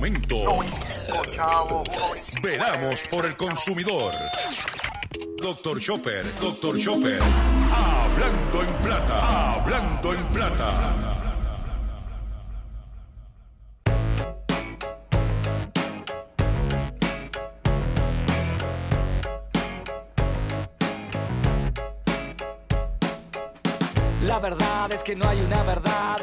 Momento. Veramos por el consumidor. Doctor Chopper, Doctor Chopper. Hablando en plata, hablando en plata. La verdad es que no hay una verdad.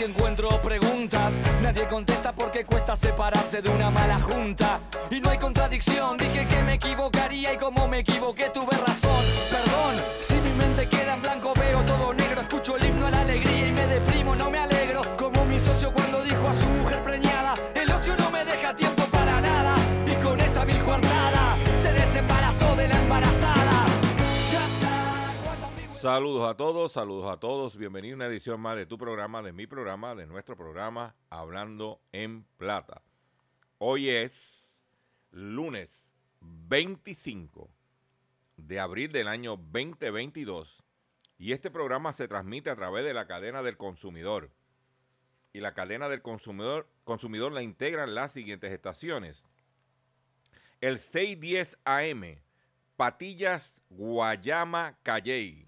y encuentro preguntas. Nadie contesta porque cuesta separarse de una mala junta. Y no hay contradicción, dije que me equivocaría y como me equivoqué tuve razón. Perdón, si mi mente queda en blanco veo todo negro, escucho el himno a la alegría Saludos a todos, saludos a todos. Bienvenido a una edición más de tu programa, de mi programa, de nuestro programa Hablando en Plata. Hoy es lunes 25 de abril del año 2022 y este programa se transmite a través de la cadena del consumidor. Y la cadena del consumidor, consumidor la integran las siguientes estaciones. El 610 AM, Patillas, Guayama, Calley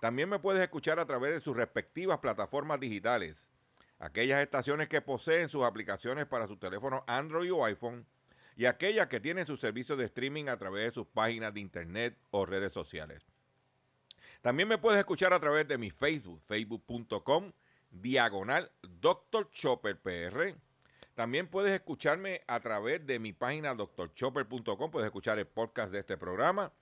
también me puedes escuchar a través de sus respectivas plataformas digitales. Aquellas estaciones que poseen sus aplicaciones para su teléfono Android o iPhone y aquellas que tienen sus servicios de streaming a través de sus páginas de internet o redes sociales. También me puedes escuchar a través de mi Facebook, facebook.com, diagonal Dr. Chopper PR. También puedes escucharme a través de mi página drchopper.com, puedes escuchar el podcast de este programa.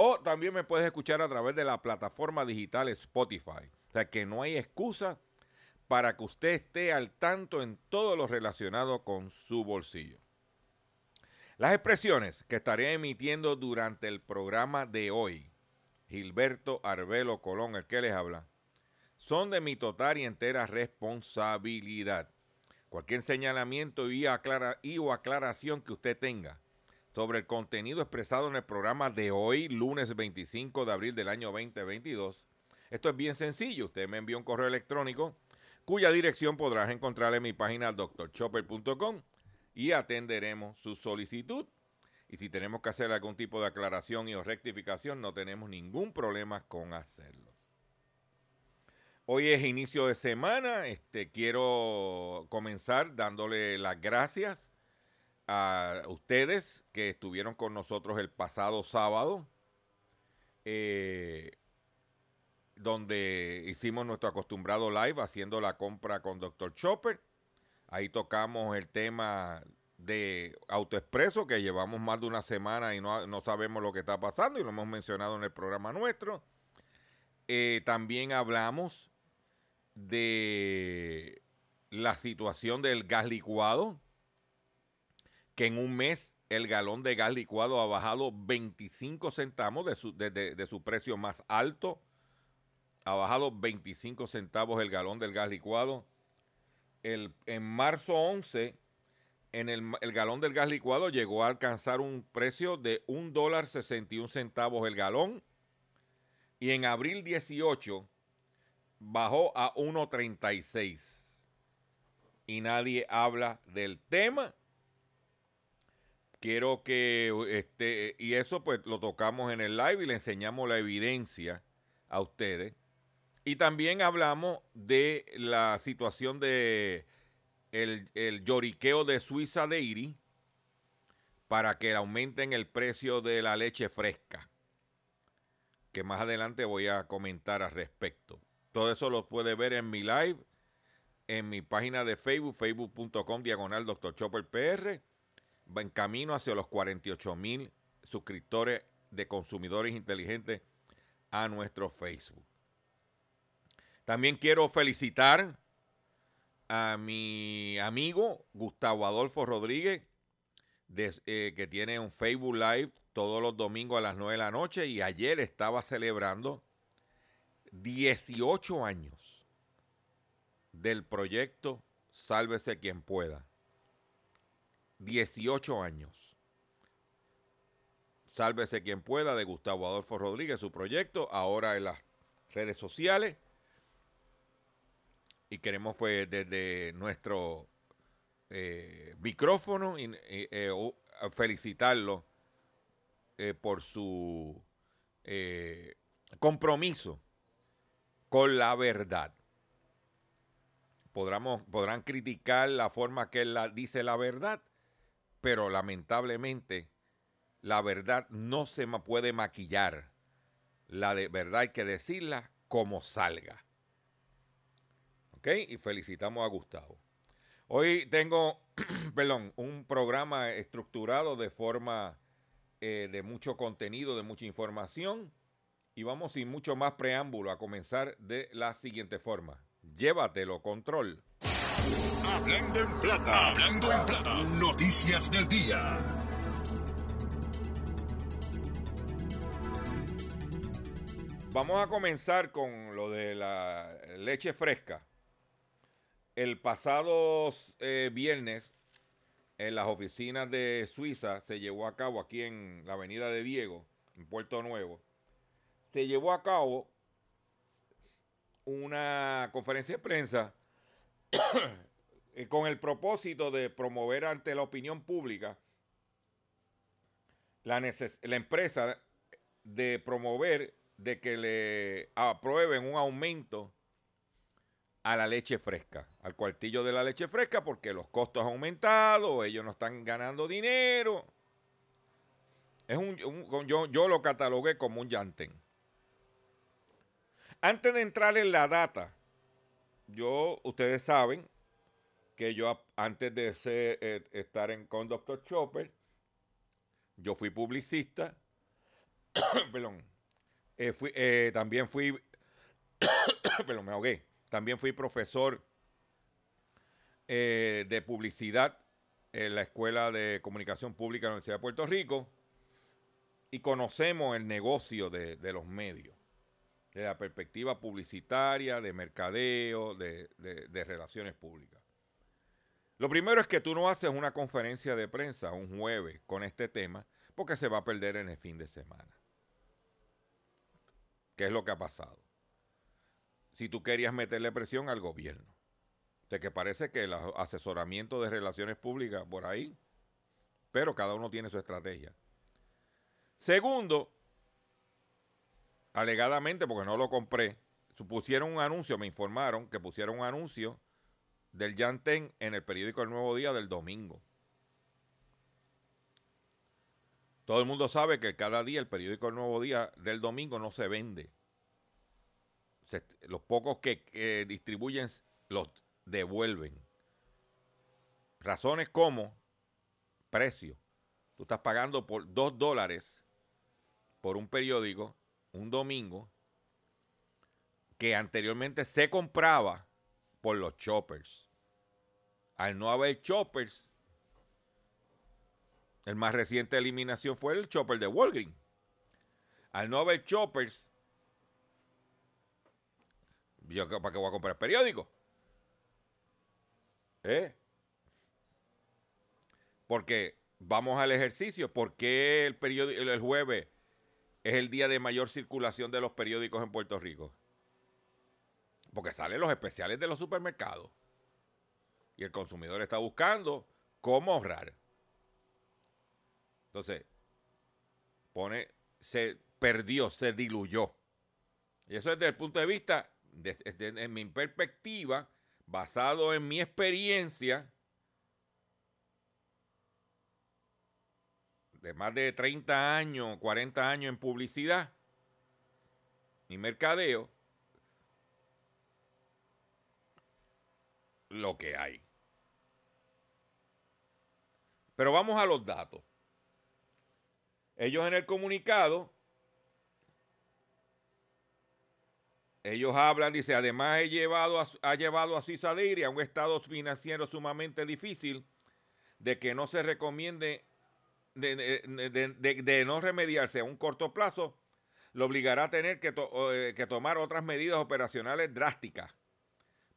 O también me puedes escuchar a través de la plataforma digital Spotify. O sea que no hay excusa para que usted esté al tanto en todo lo relacionado con su bolsillo. Las expresiones que estaré emitiendo durante el programa de hoy, Gilberto Arbelo Colón, el que les habla, son de mi total y entera responsabilidad. Cualquier señalamiento y, o aclaración que usted tenga sobre el contenido expresado en el programa de hoy, lunes 25 de abril del año 2022. Esto es bien sencillo. Usted me envió un correo electrónico cuya dirección podrás encontrar en mi página drchopper.com y atenderemos su solicitud. Y si tenemos que hacer algún tipo de aclaración y o rectificación, no tenemos ningún problema con hacerlo. Hoy es inicio de semana. Este, quiero comenzar dándole las gracias a ustedes que estuvieron con nosotros el pasado sábado, eh, donde hicimos nuestro acostumbrado live haciendo la compra con Dr. Chopper. Ahí tocamos el tema de AutoExpreso, que llevamos más de una semana y no, no sabemos lo que está pasando y lo hemos mencionado en el programa nuestro. Eh, también hablamos de la situación del gas licuado, que en un mes el galón de gas licuado ha bajado 25 centavos de su, de- de- su precio más alto. Ha bajado 25 centavos el galón del gas licuado. El, en marzo 11, en el, el galón del gas licuado llegó a alcanzar un precio de un dólar 61 centavos el galón. y en abril 18 bajó a 1.36. Y nadie habla del tema. Quiero que, este, y eso pues lo tocamos en el live y le enseñamos la evidencia a ustedes. Y también hablamos de la situación de el, el lloriqueo de Suiza Dairy para que aumenten el precio de la leche fresca, que más adelante voy a comentar al respecto. Todo eso lo puede ver en mi live, en mi página de Facebook, facebook.com diagonal Dr. Chopper PR, en camino hacia los 48 mil suscriptores de consumidores inteligentes a nuestro Facebook. También quiero felicitar a mi amigo Gustavo Adolfo Rodríguez, eh, que tiene un Facebook Live todos los domingos a las 9 de la noche y ayer estaba celebrando 18 años del proyecto Sálvese quien pueda. 18 años. Sálvese quien pueda de Gustavo Adolfo Rodríguez, su proyecto, ahora en las redes sociales. Y queremos pues desde nuestro eh, micrófono y, eh, felicitarlo eh, por su compromiso con la verdad. podrán criticar la forma que él dice la verdad, pero lamentablemente la verdad no se puede maquillar. La verdad hay que decirla como salga. ¿Ok? Y felicitamos a Gustavo. Hoy tengo, perdón, un programa estructurado de forma eh, de mucho contenido, de mucha información. Y vamos sin mucho más preámbulo a comenzar de la siguiente forma. Llévatelo, control. Hablando en plata, hablando en plata, noticias del día. Vamos a comenzar con lo de la leche fresca. El pasado eh, viernes, en las oficinas de Suiza, se llevó a cabo aquí en la avenida de Diego, en Puerto Nuevo, se llevó a cabo una conferencia de prensa eh, con el propósito de promover ante la opinión pública la, empresa de promover de que le aprueben un aumento a la leche fresca, al cuartillo de la leche fresca, porque los costos han aumentado, ellos no están ganando dinero. Es un, yo, yo lo catalogué como un llantén. Antes de entrar en la data, yo, ustedes saben que yo antes de eh, estar en, con Dr. Chopper, yo fui publicista, perdón, eh, fui, eh, también fui, perdón, me ahogué, también fui profesor de publicidad en la Escuela de Comunicación Pública de la Universidad de Puerto Rico y conocemos el negocio de los medios de la perspectiva publicitaria, de mercadeo, de, relaciones públicas. Lo primero es que tú no haces una conferencia de prensa un jueves con este tema porque se va a perder en el fin de semana. ¿Qué es lo que ha pasado? Si tú querías meterle presión al gobierno, de que parece que el asesoramiento de relaciones públicas por ahí, pero cada uno tiene su estrategia. Segundo, alegadamente, porque no lo compré, pusieron un anuncio, me informaron que pusieron un anuncio del Yantén en el periódico El Nuevo Día del domingo. Todo el mundo sabe que cada día el periódico El Nuevo Día del domingo no se vende. los pocos que, distribuyen los devuelven. Razones como precio. Tú estás pagando por dos dólares por un periódico un domingo que anteriormente se compraba por los choppers. Al no haber choppers, el más reciente eliminación fue el chopper de Walgreens. Al no haber choppers, yo para qué voy a comprar periódico. ¿Eh? Porque vamos al ejercicio. ¿Por qué el periódico el jueves es el día de mayor circulación de los periódicos en Puerto Rico? Porque salen los especiales de los supermercados. Y el consumidor está buscando cómo ahorrar. Entonces, pone, se perdió, se diluyó. Y eso desde el punto de vista, desde, en mi perspectiva, basado en mi experiencia de más de 30 años, 40 años en publicidad y mercadeo, lo que hay. Pero vamos a los datos. Ellos en el comunicado, ellos hablan, dice, además he llevado a, ha llevado a a un estado financiero sumamente difícil de que no se recomiende, de, no remediarse a un corto plazo, lo obligará a tener que, eh, que tomar otras medidas operacionales drásticas.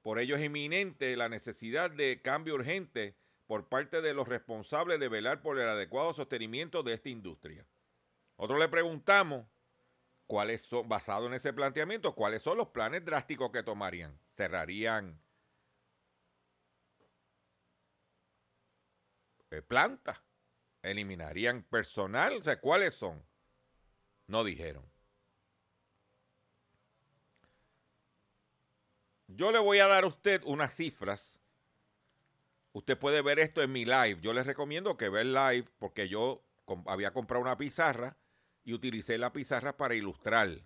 Por ello es inminente la necesidad de cambio urgente por parte de los responsables de velar por el adecuado sostenimiento de esta industria. Nosotros le preguntamos cuáles son, basado en ese planteamiento, cuáles son los planes drásticos que tomarían. Cerrarían eh, plantas, eliminarían personal, o sea, ¿cuáles son? No dijeron. Yo le voy a dar a usted unas cifras Usted puede ver esto en mi live. Yo les recomiendo que vean live porque yo había comprado una pizarra y utilicé la pizarra para ilustrar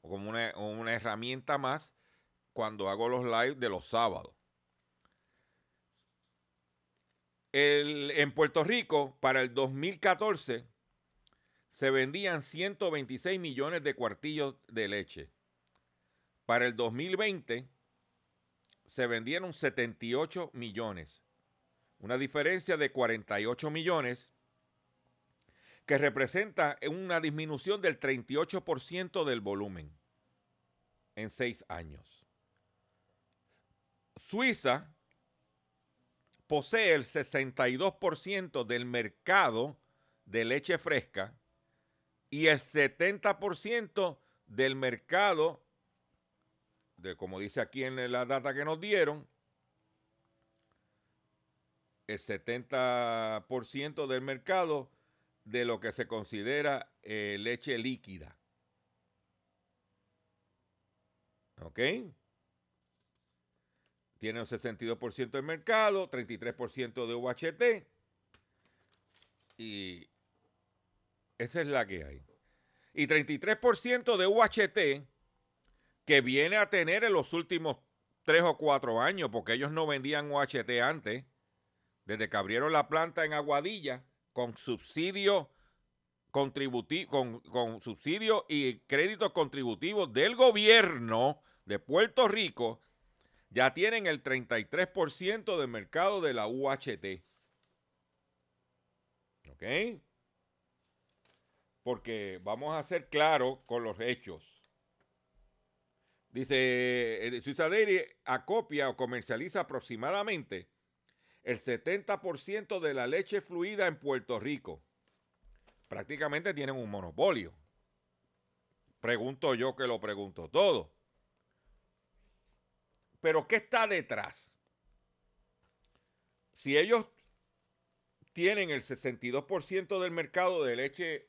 como una, herramienta más cuando hago los live de los sábados. en Puerto Rico, para el 2014, se vendían 126 millones de cuartillos de leche. Para el 2020, se vendieron 78 millones. Una diferencia de 48 millones que representa una disminución del 38% del volumen en seis años. Suiza posee el 62% del mercado de leche fresca y el 70% del mercado como dice aquí en la data que nos dieron, el 70% del mercado de lo que se considera eh, leche líquida. ¿Ok? Tiene un 62% del mercado, 33% de UHT. Y esa es la que hay. Y 33% de UHT que viene a tener en los últimos tres o cuatro años, porque ellos no vendían UHT antes, desde que abrieron la planta en Aguadilla, con subsidio contributivo, con, con subsidio y créditos contributivos del gobierno de Puerto Rico, ya tienen el 33% del mercado de la UHT. ¿Ok? Porque vamos a ser claros con los hechos. Dice, eh, Suiza Dairy acopia o comercializa aproximadamente el 70% de la leche fluida en Puerto Rico. Prácticamente tienen un monopolio. Pregunto yo que lo pregunto todo. Pero ¿qué está detrás? Si ellos tienen el 62% del mercado de leche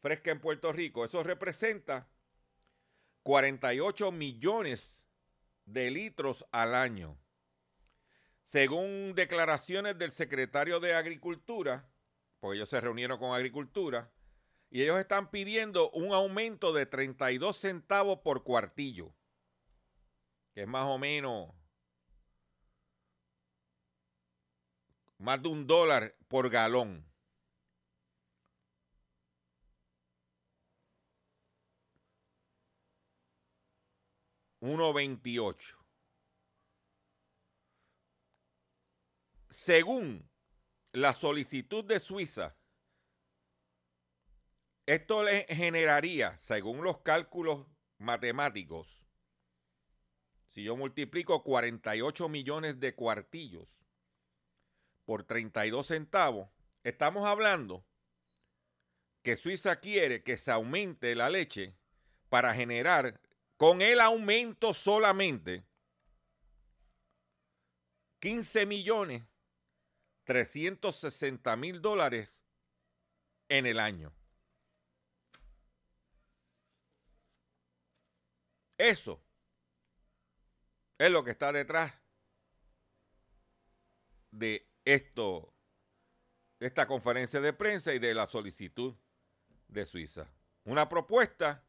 fresca en Puerto Rico, eso representa 48 millones de litros al año. Según declaraciones del secretario de Agricultura, porque ellos se reunieron con Agricultura, y ellos están pidiendo un aumento de 32 centavos por cuartillo, que es más o menos más de un dólar por galón. 1.28. Según la solicitud de Suiza, esto le generaría, según los cálculos matemáticos, si yo multiplico 48 millones de cuartillos por 32 centavos, estamos hablando que Suiza quiere que se aumente la leche para generar, con el aumento solamente, 15 millones 360 mil dólares en el año. Eso es lo que está detrás de esto, de esta conferencia de prensa y de la solicitud de Suiza. Una propuesta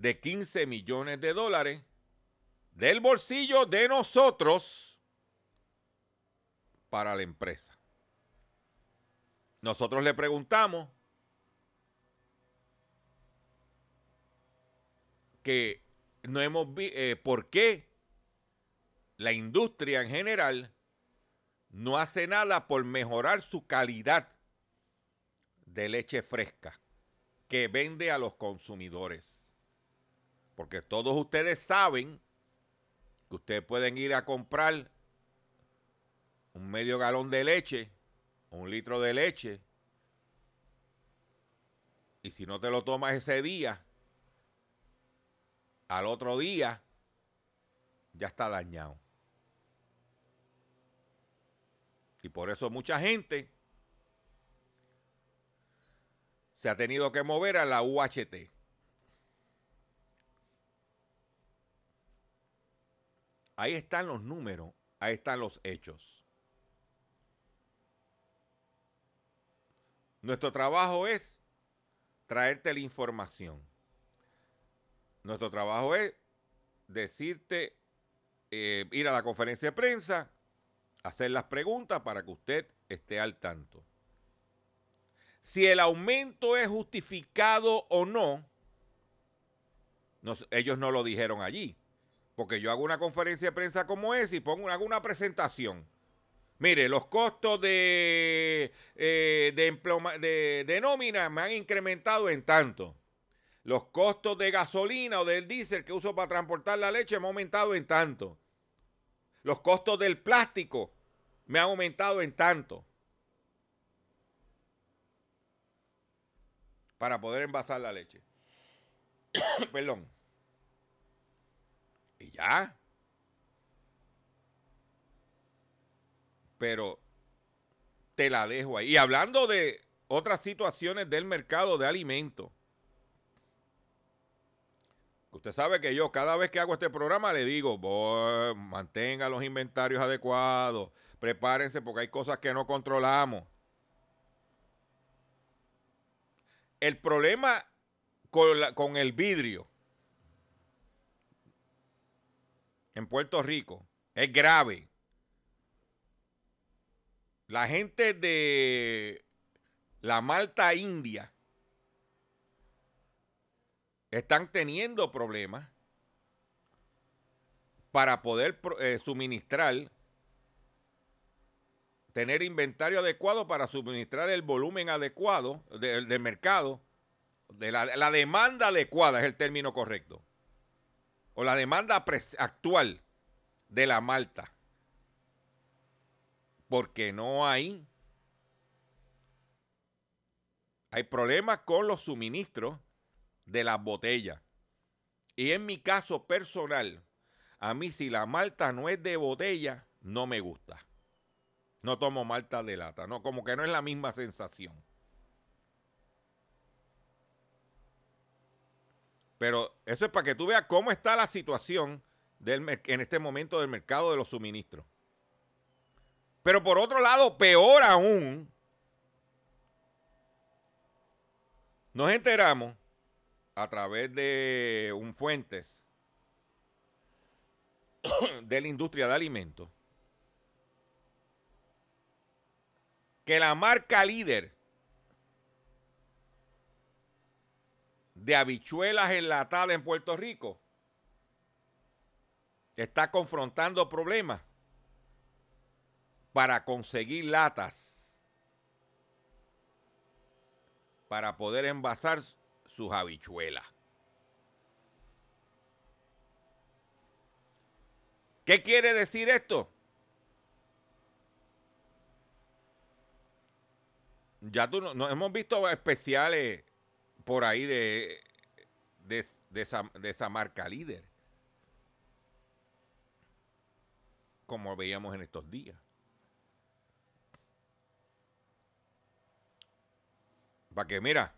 de 15 millones de dólares del bolsillo de nosotros para la empresa. Nosotros le preguntamos que no hemos visto eh, por qué la industria en general no hace nada por mejorar su calidad de leche fresca que vende a los consumidores. Porque todos ustedes saben que ustedes pueden ir a comprar un medio galón de leche, un litro de leche, y si no te lo tomas ese día, al otro día ya está dañado. Y por eso mucha gente se ha tenido que mover a la UHT. Ahí están los números, ahí están los hechos. Nuestro trabajo es traerte la información. Nuestro trabajo es decirte, eh, ir a la conferencia de prensa, hacer las preguntas para que usted esté al tanto. Si el aumento es justificado o no, ellos no lo dijeron allí. Porque yo hago una conferencia de prensa como esa y pongo, hago una presentación. Mire, los costos de, eh, de, de nómina me han incrementado en tanto. Los costos de gasolina o del diésel que uso para transportar la leche me han aumentado en tanto. Los costos del plástico me han aumentado en tanto. Para poder envasar la leche. Perdón. Y ya. Pero te la dejo ahí. Y hablando de otras situaciones del mercado de alimentos. Usted sabe que yo cada vez que hago este programa le digo, mantenga los inventarios adecuados, prepárense porque hay cosas que no controlamos. El problema con, con el vidrio en Puerto Rico es grave. La gente de la Malta India están teniendo problemas para poder eh, suministrar, tener inventario adecuado para suministrar el volumen adecuado del mercado, de la, la, demanda adecuada es el término correcto, o la demanda actual de la malta, porque no hay, hay problemas con los suministros de las botellas. Y en mi caso personal, a mí si la malta no es de botella, no me gusta. No tomo malta de lata, no, como que no es la misma sensación. Pero eso es para que tú veas cómo está la situación en este momento del mercado de los suministros. Pero por otro lado, peor aún, nos enteramos a través de un fuentes de la industria de alimentos que la marca líder de habichuelas enlatadas en Puerto Rico está confrontando problemas para conseguir latas para poder envasar sus habichuelas. ¿Qué quiere decir esto? Ya tú no, hemos visto especiales por ahí de, de, de esa, de esa marca líder. Como veíamos en estos días. Para que, mira,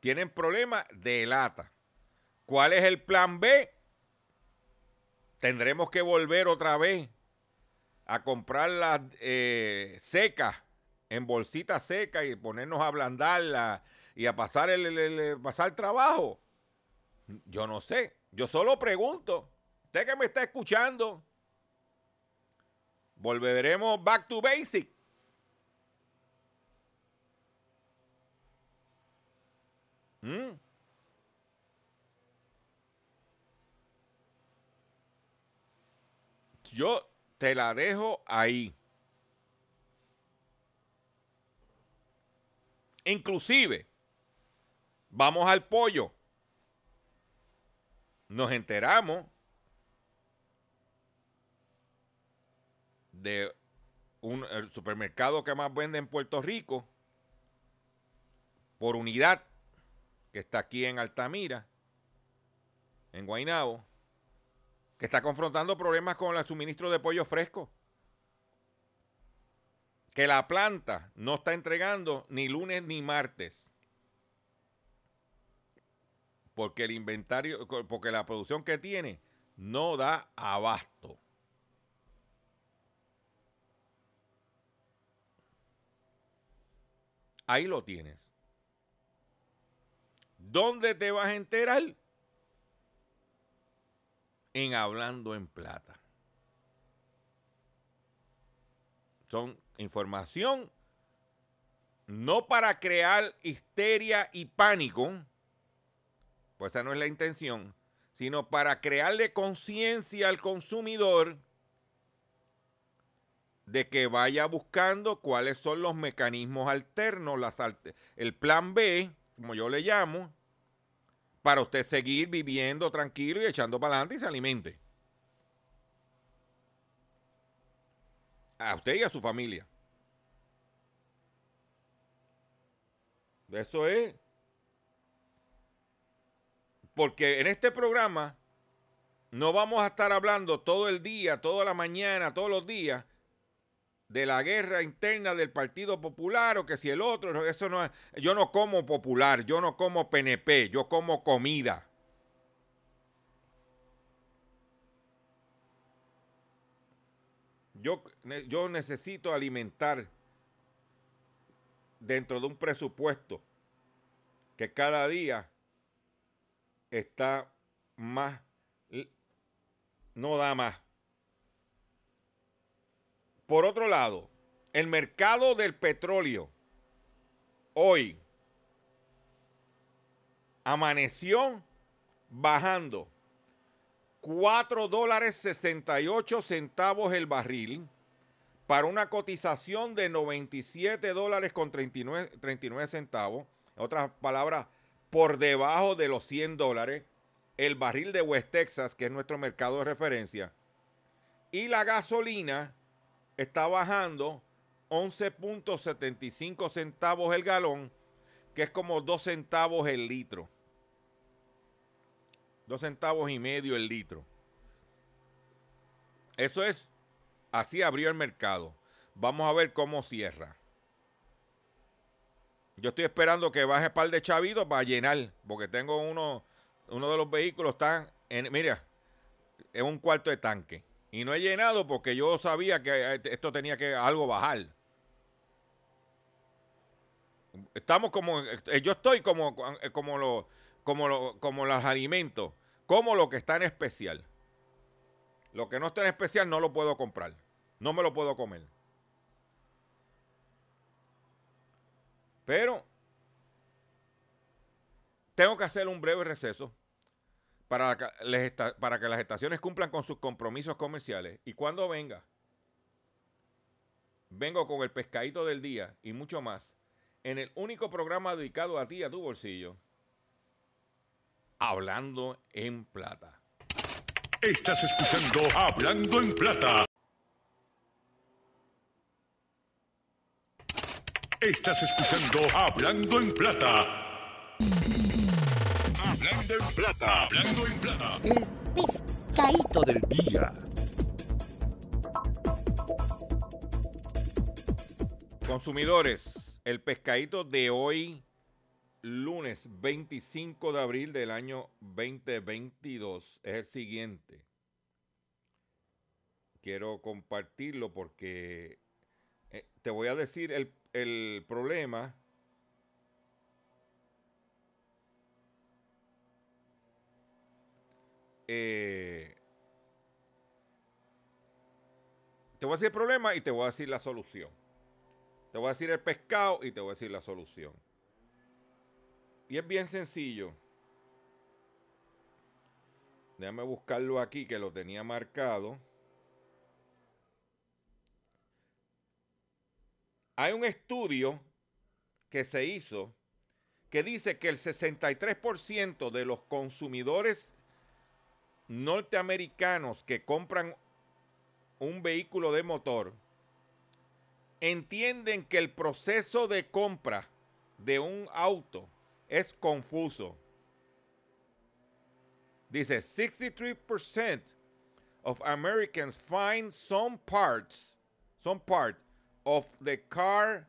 tienen problemas de lata. ¿Cuál es el plan B? Tendremos que volver otra vez a comprar las eh, secas, en bolsitas secas y ponernos a ablandarlas y a pasar el, el- el- el- pasar trabajo. Yo no sé, yo solo pregunto. Usted que me está escuchando, volveremos back to basic. ¿Mm? Yo te la dejo ahí. Inclusive, vamos al pollo. Nos enteramos de un supermercado que más vende en Puerto Rico por unidad que está aquí en Altamira, en Guaynabo, que está confrontando problemas con el suministro de pollo fresco. Que la planta no está entregando ni lunes ni martes. Porque el inventario, porque la producción que tiene no da abasto. Ahí lo tienes. ¿Dónde te vas a enterar? En Hablando en Plata. Son información no para crear histeria y pánico, pues esa no es la intención, sino para crearle conciencia al consumidor de que vaya buscando cuáles son los mecanismos alternos, las el plan B, como yo le llamo, para usted seguir viviendo tranquilo y echando para adelante y se alimente. A usted y a su familia. Eso es. Porque en este programa no vamos a estar hablando todo el día, toda la mañana, todos los días de la guerra interna del Partido Popular o que si el otro, eso no es, yo no como popular, yo no como PNP, yo como comida. Yo, yo necesito alimentar dentro de un presupuesto que cada día está más, no da más. Por otro lado, el mercado del petróleo hoy amaneció bajando 4 dólares 68 centavos el barril para una cotización de 97 dólares con 39, 39 centavos. En otras palabras, por debajo de los 100 dólares. El barril de West Texas, que es nuestro mercado de referencia. Y la gasolina está bajando 11.75 centavos el galón, que es como 2 centavos el litro. 2 centavos y medio el litro. Eso es, así abrió el mercado. Vamos a ver cómo cierra. Yo estoy esperando que baje par de chavitos para llenar, porque tengo uno, uno de los vehículos está en, mira, en un cuarto de tanque. Y no he llenado porque yo sabía que esto tenía que algo bajar. Estamos como, eh, yo estoy como, eh, como, como, lo, como los alimentos, como lo que está en especial. Lo que no está en especial no lo puedo comprar. No me lo puedo comer. Pero tengo que hacer un breve receso para que, las estaciones cumplan con sus compromisos comerciales. Y cuando venga, vengo con el pescadito del día y mucho más en el único programa dedicado a ti a tu bolsillo. Hablando en plata. Estás escuchando Hablando en Plata. Estás escuchando Hablando en Plata. Hablando en Plata. Hablando en Plata. El pescadito del día. Consumidores, el pescadito de hoy, lunes 25 de abril del año 2022, es el siguiente. Quiero compartirlo porque eh, te voy a decir el, el problema. Eh, te voy a decir el problema y te voy a decir la solución. Te voy a decir el pescado y te voy a decir la solución. Y es bien sencillo. Déjame buscarlo aquí que lo tenía marcado. Hay un estudio que se hizo que dice que el 63% de los consumidores norteamericanos que compran un vehículo de motor entienden que el proceso de compra de un auto es confuso. Dice, 63% of Americans find some parts, some part of the car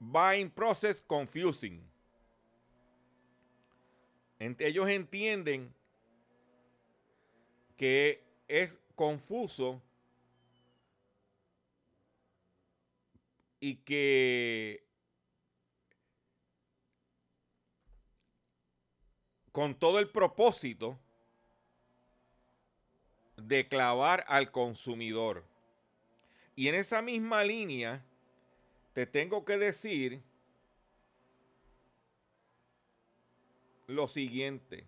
buying process confusing. Ellos entienden que es confuso y que con todo el propósito de clavar al consumidor. Y en esa misma línea, te tengo que decir lo siguiente.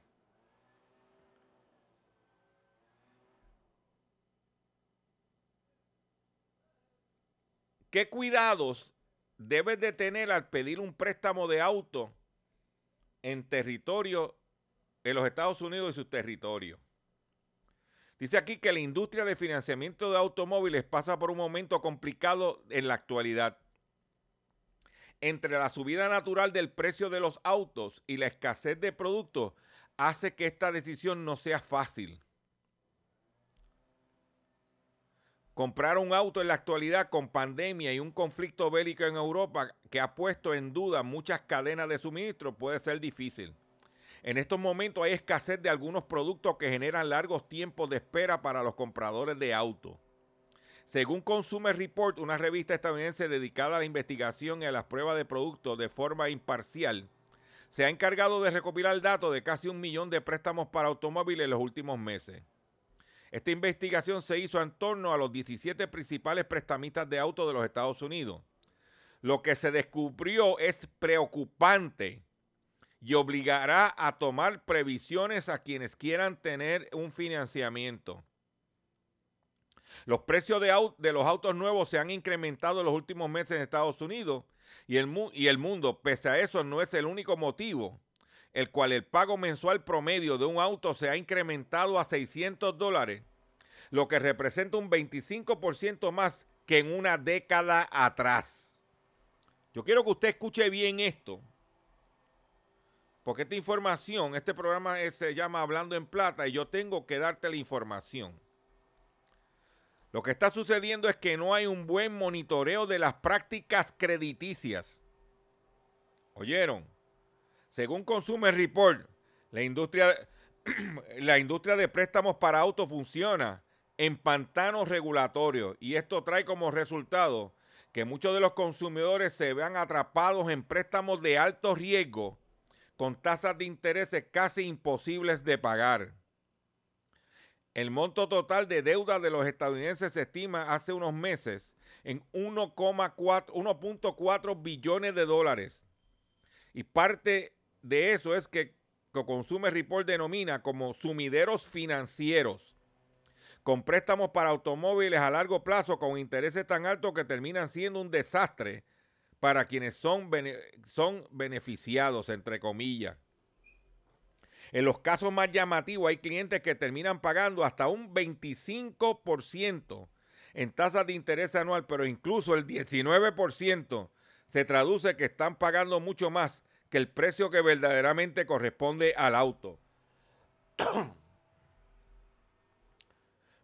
¿Qué cuidados debes de tener al pedir un préstamo de auto en territorio en los Estados Unidos y sus territorios? Dice aquí que la industria de financiamiento de automóviles pasa por un momento complicado en la actualidad. Entre la subida natural del precio de los autos y la escasez de productos hace que esta decisión no sea fácil. Comprar un auto en la actualidad con pandemia y un conflicto bélico en Europa que ha puesto en duda muchas cadenas de suministro puede ser difícil. En estos momentos hay escasez de algunos productos que generan largos tiempos de espera para los compradores de autos. Según Consumer Report, una revista estadounidense dedicada a la investigación y a las pruebas de productos de forma imparcial, se ha encargado de recopilar datos de casi un millón de préstamos para automóviles en los últimos meses. Esta investigación se hizo en torno a los 17 principales prestamistas de autos de los Estados Unidos. Lo que se descubrió es preocupante y obligará a tomar previsiones a quienes quieran tener un financiamiento. Los precios de, los autos nuevos se han incrementado en los últimos meses en Estados Unidos y el, y el mundo, pese a eso, no es el único motivo el cual el pago mensual promedio de un auto se ha incrementado a 600 dólares, lo que representa un 25% más que en una década atrás. Yo quiero que usted escuche bien esto, porque esta información, este programa se llama Hablando en Plata y yo tengo que darte la información. Lo que está sucediendo es que no hay un buen monitoreo de las prácticas crediticias. ¿Oyeron? Según Consumer Report, la industria, la industria de préstamos para autos funciona en pantanos regulatorios y esto trae como resultado que muchos de los consumidores se vean atrapados en préstamos de alto riesgo con tasas de intereses casi imposibles de pagar. El monto total de deuda de los estadounidenses se estima hace unos meses en 1.4 billones de dólares. Y parte de eso es que Consumer Report denomina como sumideros financieros, con préstamos para automóviles a largo plazo con intereses tan altos que terminan siendo un desastre para quienes son, son beneficiados, entre comillas. En los casos más llamativos hay clientes que terminan pagando hasta un 25% en tasas de interés anual, pero incluso el 19% se traduce que están pagando mucho más que el precio que verdaderamente corresponde al auto.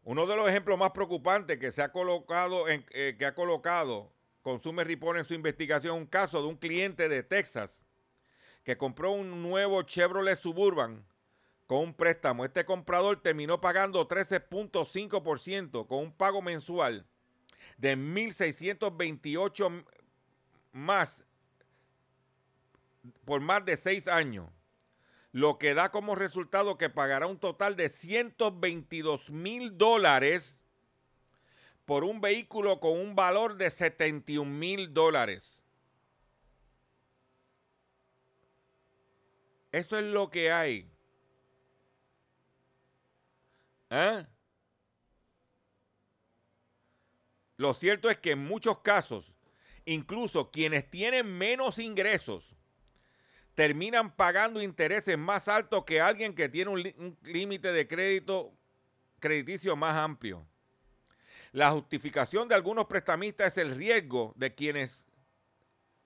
Uno de los ejemplos más preocupantes que se ha colocado eh, que ha colocado Consumer Report en su investigación un caso de un cliente de Texas que compró un nuevo Chevrolet Suburban con un préstamo. Este comprador terminó pagando 13.5% con un pago mensual de 1.628 más por más de seis años, lo que da como resultado que pagará un total de 122 mil dólares por un vehículo con un valor de 71 mil dólares. Eso es lo que hay. ¿Eh? Lo cierto es que en muchos casos, incluso quienes tienen menos ingresos, terminan pagando intereses más altos que alguien que tiene un límite de crédito crediticio más amplio. La justificación de algunos prestamistas es el riesgo de quienes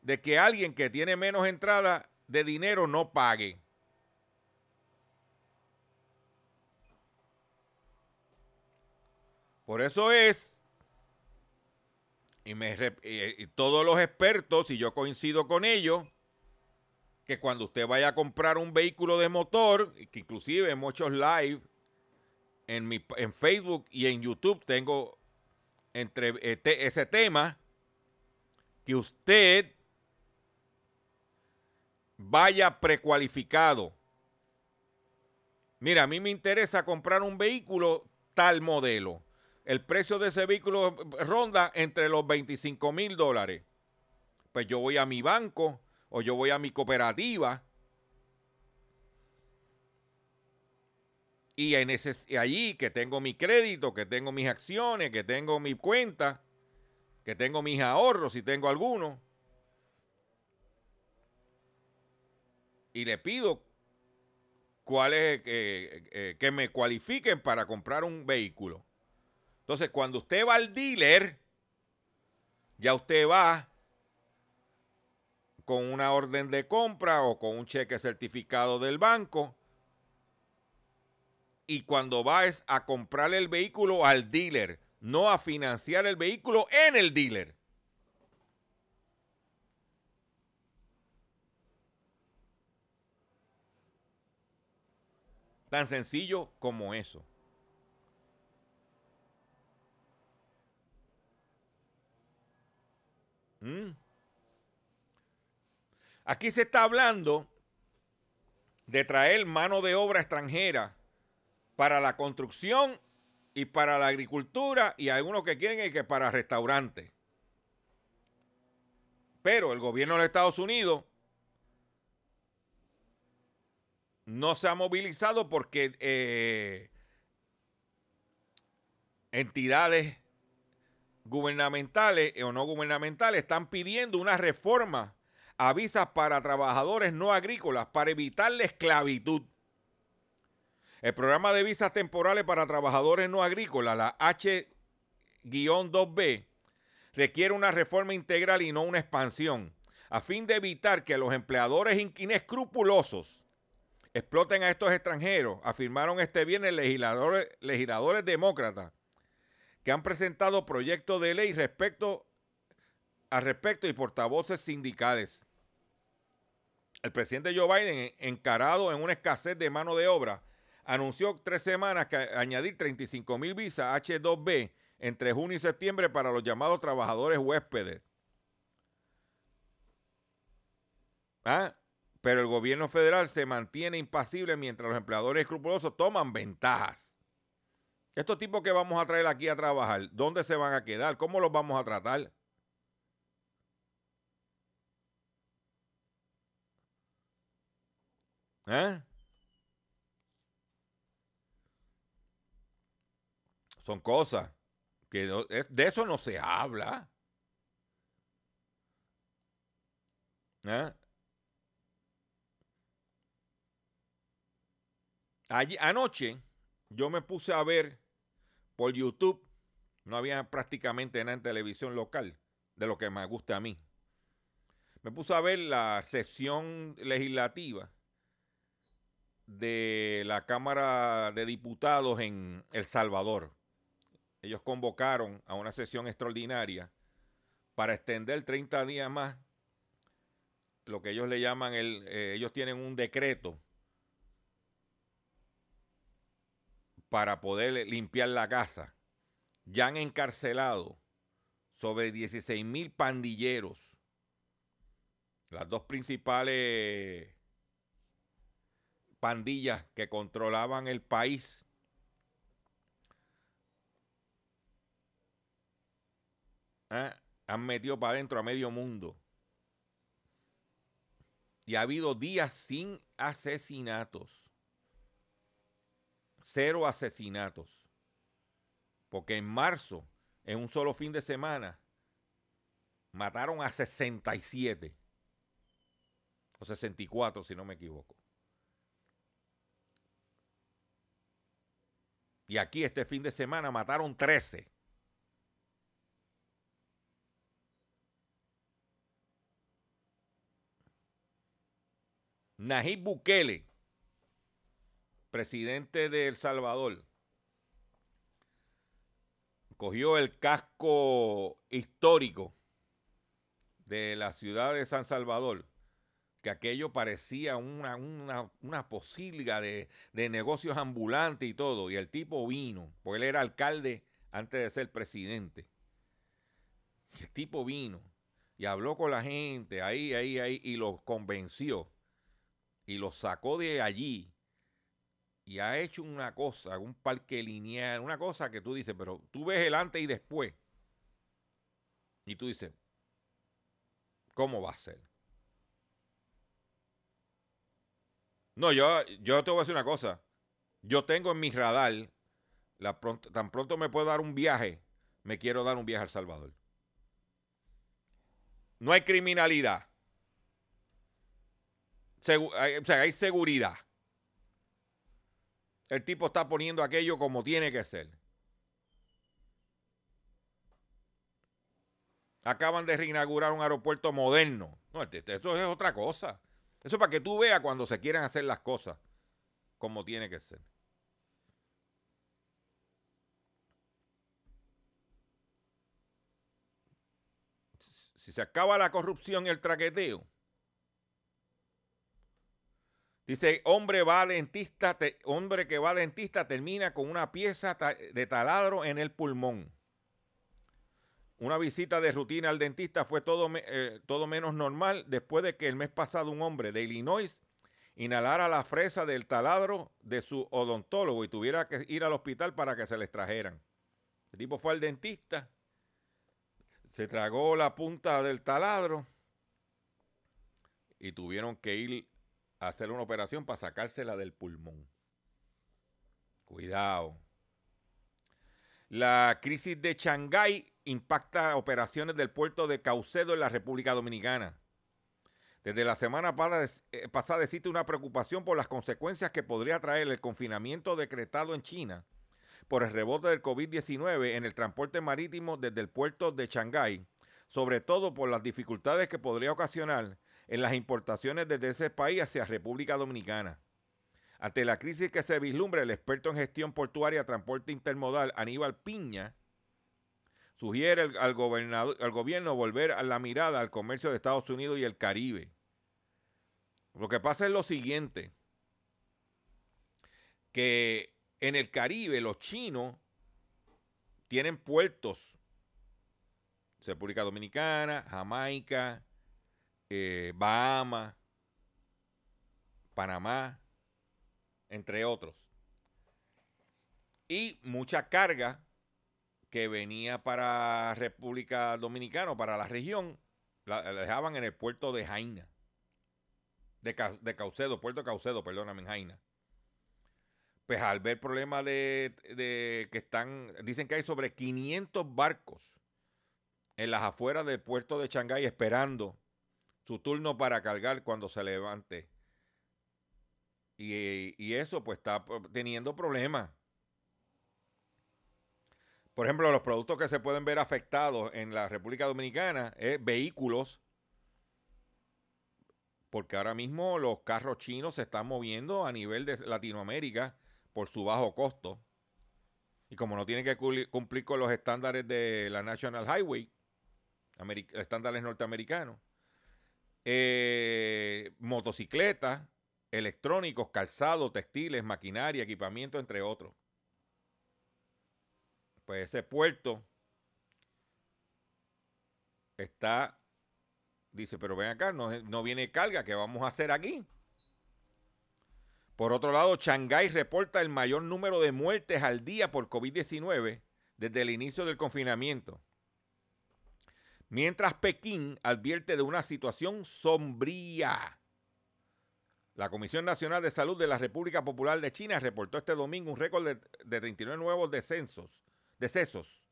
de que alguien que tiene menos entrada de dinero no pague. Por eso es, y, me, todos los expertos, y yo coincido con ellos, que cuando usted vaya a comprar un vehículo de motor, que inclusive en muchos live en, mi, en Facebook y en YouTube tengo entre este, ese tema, que usted vaya precualificado. Mira, a mí me interesa comprar un vehículo tal modelo. El precio de ese vehículo ronda entre los 25 mil dólares. Pues yo voy a mi banco o yo voy a mi cooperativa y en ese, allí que tengo mi crédito, que tengo mis acciones, que tengo mi cuenta, que tengo mis ahorros, si tengo alguno, y le pido cuáles eh, eh, que me cualifiquen para comprar un vehículo. Entonces, cuando usted va al dealer, ya usted va con una orden de compra o con un cheque certificado del banco. Y cuando vas a comprar el vehículo al dealer, no a financiar el vehículo en el dealer. Tan sencillo como eso. ¿Mm? Aquí se está hablando de traer mano de obra extranjera para la construcción y para la agricultura y algunos que quieren que para restaurantes. Pero el gobierno de Estados Unidos no se ha movilizado porque eh, entidades gubernamentales o no gubernamentales están pidiendo una reforma a visas para trabajadores no agrícolas para evitar la esclavitud. El programa de visas temporales para trabajadores no agrícolas, la H-2B, requiere una reforma integral y no una expansión, a fin de evitar que los empleadores inescrupulosos exploten a estos extranjeros, afirmaron este viernes legisladores, demócratas que han presentado proyectos de ley respecto al respecto y portavoces sindicales. El presidente Joe Biden, encarado en una escasez de mano de obra, anunció tres semanas que añadir 35 mil visas H2B entre junio y septiembre para los llamados trabajadores huéspedes. ¿Ah? Pero el gobierno federal se mantiene impasible mientras los empleadores escrupulosos toman ventajas. Estos tipos que vamos a traer aquí a trabajar, ¿dónde se van a quedar? ¿Cómo los vamos a tratar? ¿Eh? Son cosas que de eso no se habla. ¿Eh? anoche yo me puse a ver por YouTube, no había prácticamente nada en televisión local de lo que me gusta a mí. me puse a ver la sesión legislativa de la Cámara de Diputados en El Salvador. Ellos convocaron a una sesión extraordinaria para extender 30 días más lo que ellos le llaman el, eh, ellos tienen un decreto para poder limpiar la casa. Ya han encarcelado sobre 16 mil pandilleros. Las dos principales pandillas que controlaban el país. ¿Eh? Han metido para adentro a medio mundo. Y ha habido días sin asesinatos. Cero asesinatos. Porque en marzo, en un solo fin de semana, mataron a 67. O 64, si no me equivoco. Y aquí este fin de semana mataron 13. Najib Bukele, presidente de El Salvador, cogió el casco histórico de la ciudad de San Salvador, que aquello parecía una, una, posilga de, de, negocios ambulantes y todo, y el tipo vino, porque él era alcalde antes de ser presidente. el tipo vino y habló con la gente ahí, ahí, ahí, y los convenció y lo sacó de allí y ha hecho una cosa, un parque lineal, una cosa que tú dices, pero tú ves el antes y después. Y tú dices, ¿cómo va a ser? No, yo, yo te voy a decir una cosa. Yo tengo en mi radar, la tan pronto me puedo dar un viaje, me quiero dar un viaje a El Salvador. No hay criminalidad o sea, hay seguridad. El tipo está poniendo aquello como tiene que ser. Acaban de reinaugurar un aeropuerto moderno. No, este, este, esto es otra cosa. Eso es para que tú veas cuando se quieren hacer las cosas como tiene que ser. Si se acaba la corrupción y el traqueteo, Dice, hombre va a dentista, hombre que va dentista termina con una pieza de taladro en el pulmón. Una visita de rutina al dentista fue todo, eh, todo menos normal después de que el mes pasado un hombre de Illinois inhalara la fresa del taladro de su odontólogo y tuviera que ir al hospital para que se le extrajeran. El tipo fue al dentista, se tragó la punta del taladro y tuvieron que ir hacer una operación para sacársela del pulmón. Cuidado. La crisis de Shanghái impacta operaciones del puerto de Caucedo en la República Dominicana. Desde la semana eh, pasada existe una preocupación por las consecuencias que podría traer el confinamiento decretado en China por el rebote del COVID-19 en el transporte marítimo desde el puerto de Shanghái, sobre todo por las dificultades que podría ocasionar en las importaciones desde ese país hacia República Dominicana. Ante la crisis que se vislumbra, el experto en gestión portuaria, transporte intermodal, Aníbal Piña, sugiere al, al gobierno volver a la mirada al comercio de Estados Unidos y el Caribe. Lo que pasa es lo siguiente, que en el Caribe los chinos tienen puertos, República Dominicana, Jamaica, eh, Bahamas, Panamá, entre otros. Y mucha carga que venía para República Dominicana, para la región, la, dejaban en el puerto de Jaina. De, Caucedo, puerto Caucedo, perdóname, en Jaina. Pues al ver problemas de, de, que están, dicen que hay sobre 500 barcos en las afueras del puerto de Shanghái esperando su turno para cargar cuando se levante. Y, eso pues está teniendo problemas. Por ejemplo, los productos que se pueden ver afectados en la República Dominicana es vehículos porque ahora mismo los carros chinos se están moviendo a nivel de Latinoamérica por su bajo costo. Y como no tienen que cumplir con los estándares de la National Highway, estándares norteamericanos, eh, motocicletas, electrónicos, calzados, textiles, maquinaria, equipamiento, entre otros. Pues ese puerto está, dice, pero ven acá, no, no viene carga, ¿qué vamos a hacer aquí? Por otro lado, Shanghái reporta el mayor número de muertes al día por COVID-19 desde el inicio del confinamiento. Mientras Pekín advierte de una situación sombría. La Comisión Nacional de Salud de la República Popular de China reportó este domingo un récord de, 39 nuevos descensos, decesos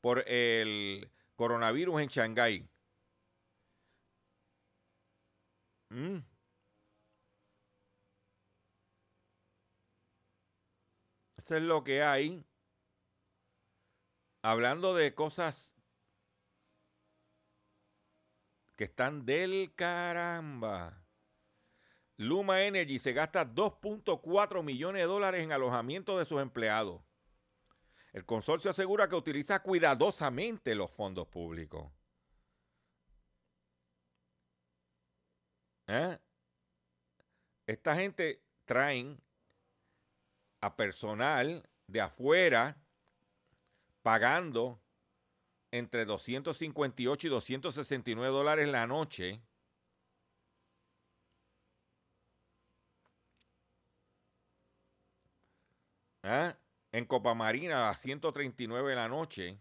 por el coronavirus en Shanghái. Mm. Eso es lo que hay. Hablando de cosas que están del caramba. Luma Energy se gasta 2.4 millones de dólares en alojamiento de sus empleados. El consorcio asegura que utiliza cuidadosamente los fondos públicos. ¿Eh? Esta gente traen a personal de afuera pagando entre 258 y 269 dólares la noche. ¿Ah? En Copa Marina a 139 la noche.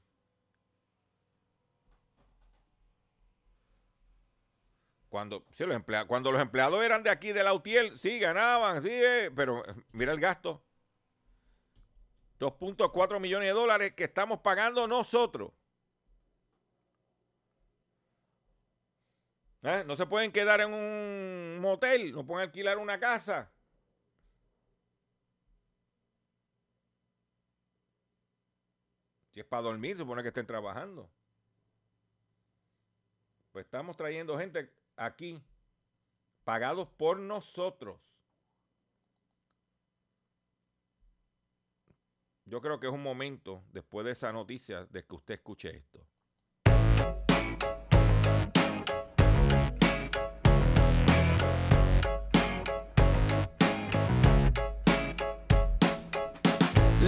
Cuando, los empleados, cuando los empleados eran de aquí de la UTIEL, sí, ganaban, sí, eh, pero eh, mira el gasto. 2.4 millones de dólares que estamos pagando nosotros. ¿Eh? No se pueden quedar en un motel, no pueden alquilar una casa. Si es para dormir, supone que estén trabajando. Pues estamos trayendo gente aquí, pagados por nosotros. Yo creo que es un momento, después de esa noticia, de que usted escuche esto.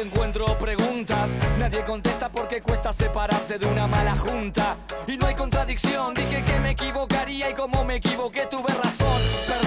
Encuentro preguntas Nadie contesta porque cuesta separarse de una mala junta. Y no hay contradicción, dije que me equivocaría y como me equivoqué tuve razón.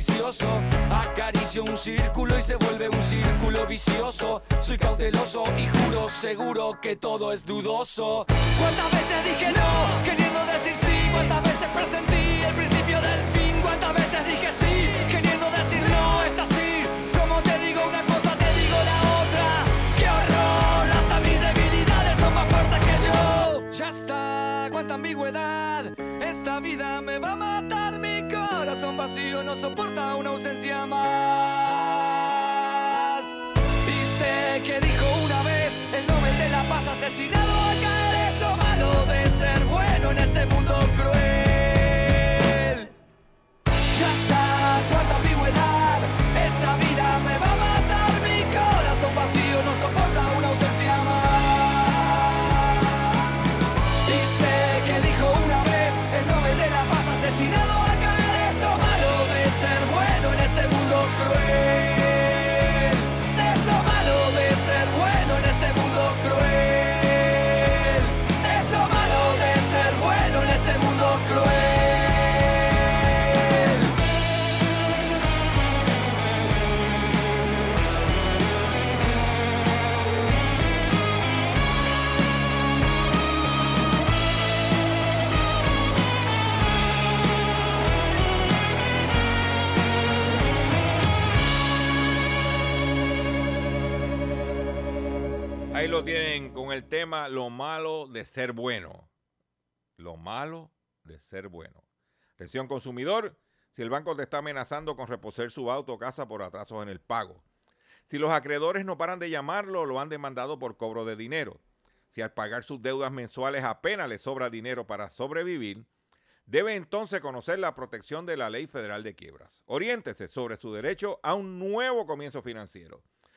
Supersticioso. Acaricio un círculo y se vuelve un círculo vicioso. Soy cauteloso y juro seguro que todo es dudoso. ¿Cuántas veces dije no, queriendo decir sí? ¿Cuántas veces presentí vacío no soporta una ausencia más. Y sé que dijo una vez el Nobel de la Paz asesinado tema Lo malo de ser bueno. Lo malo de ser bueno. Atención consumidor, si el banco te está amenazando con reposer su auto o casa por atrasos en el pago. Si los acreedores no paran de llamarlo, lo han demandado por cobro de dinero. Si al pagar sus deudas mensuales apenas le sobra dinero para sobrevivir, debe entonces conocer la protección de la Ley Federal de Quiebras. Oriéntese sobre su derecho a un nuevo comienzo financiero.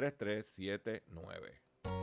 3379.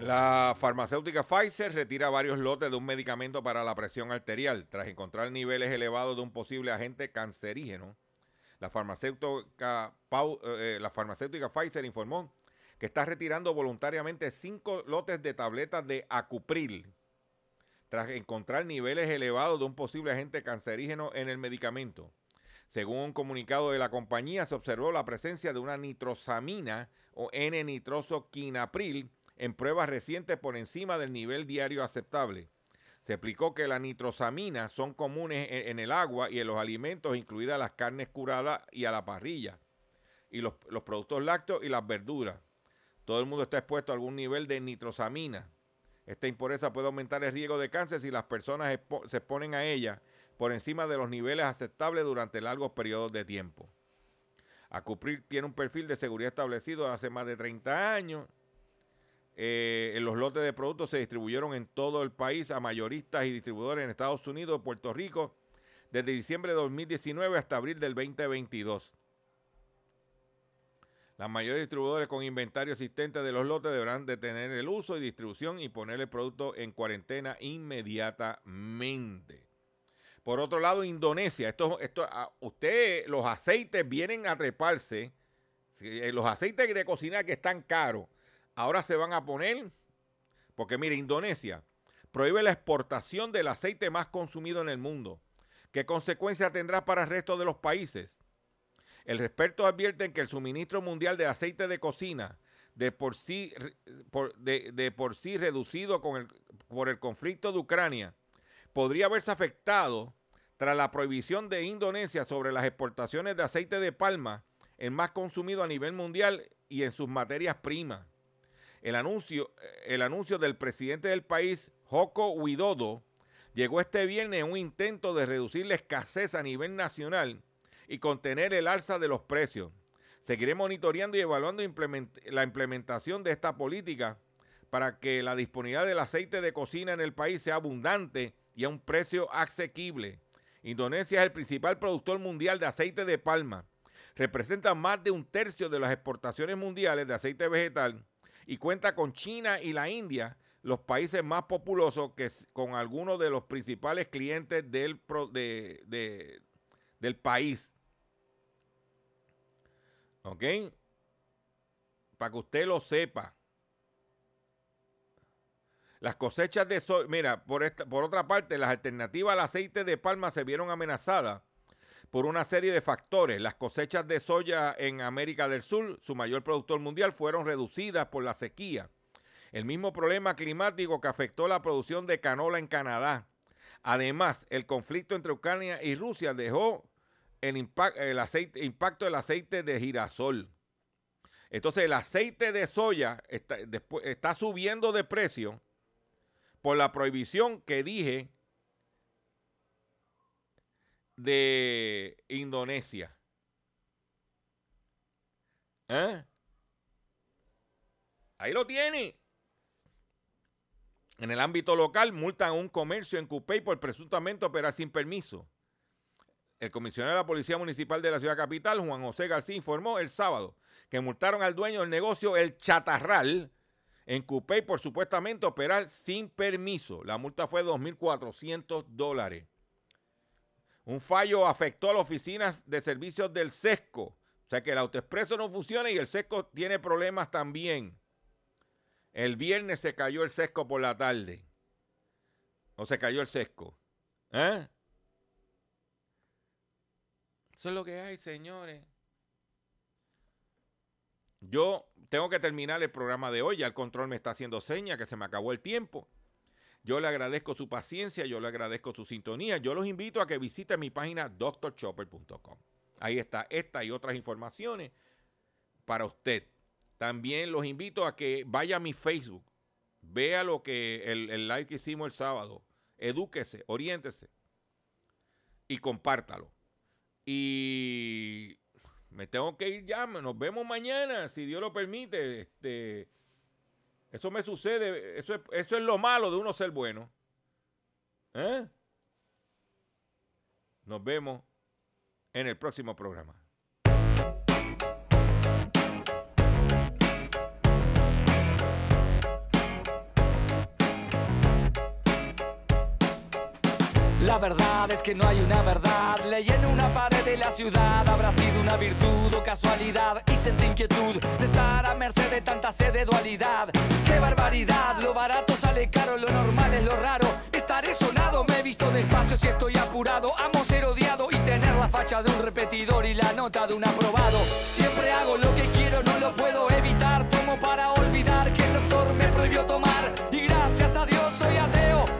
La farmacéutica Pfizer retira varios lotes de un medicamento para la presión arterial tras encontrar niveles elevados de un posible agente cancerígeno. La farmacéutica, eh, farmacéutica Pfizer informó que está retirando voluntariamente cinco lotes de tabletas de Acupril tras encontrar niveles elevados de un posible agente cancerígeno en el medicamento. Según un comunicado de la compañía, se observó la presencia de una nitrosamina o N-nitrosoquinapril en pruebas recientes por encima del nivel diario aceptable. Se explicó que las nitrosaminas son comunes en, el agua y en los alimentos, incluidas las carnes curadas y a la parrilla, y los, productos lácteos y las verduras. Todo el mundo está expuesto a algún nivel de nitrosamina. Esta impureza puede aumentar el riesgo de cáncer si las personas se exponen a ella por encima de los niveles aceptables durante largos periodos de tiempo. Acupril tiene un perfil de seguridad establecido hace más de 30 años. Eh, los lotes de productos se distribuyeron en todo el país a mayoristas y distribuidores en Estados Unidos Puerto Rico desde diciembre de 2019 hasta abril del 2022. Las mayores distribuidores con inventario existente de los lotes deberán detener el uso y distribución y poner el producto en cuarentena inmediatamente. Por otro lado, Indonesia, esto, esto, ah, usted, los aceites vienen a treparse, eh, los aceites de cocina que están caros, ahora se van a poner, porque mire, Indonesia prohíbe la exportación del aceite más consumido en el mundo. ¿Qué consecuencia tendrá para el resto de los países? El expertos advierten que el suministro mundial de aceite de cocina, de por sí, reducido con el- por el conflicto de Ucrania, podría verse afectado tras la prohibición de Indonesia sobre las exportaciones de aceite de palma, el más consumido a nivel mundial y en sus materias primas. El anuncio, el anuncio del presidente del país, Joko Widodo, llegó este viernes en un intento de reducir la escasez a nivel nacional y contener el alza de los precios. Seguiré monitoreando y evaluando la implementación de esta política para que la disponibilidad del aceite de cocina en el país sea abundante y a un precio asequible. Indonesia es el principal productor mundial de aceite de palma. Representa más de un tercio de las exportaciones mundiales de aceite vegetal y cuenta con China y la India, los países más populosos que con algunos de los principales clientes del, del país. ¿Ok? Para que usted lo sepa. Las cosechas de soya, mira, por, esta, por otra parte, las alternativas al aceite de palma se vieron amenazadas por una serie de factores. Las cosechas de soya en América del Sur, su mayor productor mundial, fueron reducidas por la sequía. El mismo problema climático que afectó la producción de canola en Canadá. Además, el conflicto entre Ucrania y Rusia dejó el, impacto del aceite de girasol. Entonces, el aceite de soya está subiendo de precio por la prohibición que dije de Indonesia. ¿Eh? Ahí lo tiene. En el ámbito local, multan a un comercio en Cupey por presuntamente operar sin permiso. El comisionado de la Policía Municipal de la Ciudad Capital, Juan José García, informó el sábado que multaron al dueño del negocio El Chatarral en Cupey por supuestamente operar sin permiso. La multa fue de 2.400 dólares. Un fallo afectó a las oficinas de servicios del SESCO. O sea que el autoexpreso no funciona y el SESCO tiene problemas también. El viernes se cayó el SESCO por la tarde. O se cayó el SESCO. ¿Eh? Eso es lo que hay, señores. Yo tengo que terminar el programa de hoy. Ya el control me está haciendo seña que se me acabó el tiempo. Yo le agradezco su paciencia, yo le agradezco su sintonía. Yo los invito a que visiten mi página drchopper.com. Ahí está esta y otras informaciones para usted. También los invito a que vaya a mi Facebook, vea lo que el, el live que hicimos el sábado, edúquese, oriéntese y compártalo. Y me tengo que ir ya, nos vemos mañana, si Dios lo permite. Este, eso me sucede, eso es, eso es lo malo de uno ser bueno. ¿Eh? Nos vemos en el próximo programa. La verdad es que no hay una verdad. Leí en una pared de la ciudad. Habrá sido una virtud o casualidad. Y sentí inquietud de estar a merced de tanta sed de dualidad. ¡Qué barbaridad! Lo barato sale caro, lo normal es lo raro. Estaré sonado, me he visto despacio si estoy apurado. Amo ser odiado y tener la facha de un repetidor y la nota de un aprobado. Siempre hago lo que quiero, no lo puedo evitar. Tomo para olvidar que el doctor me prohibió tomar. Y gracias a Dios soy ateo.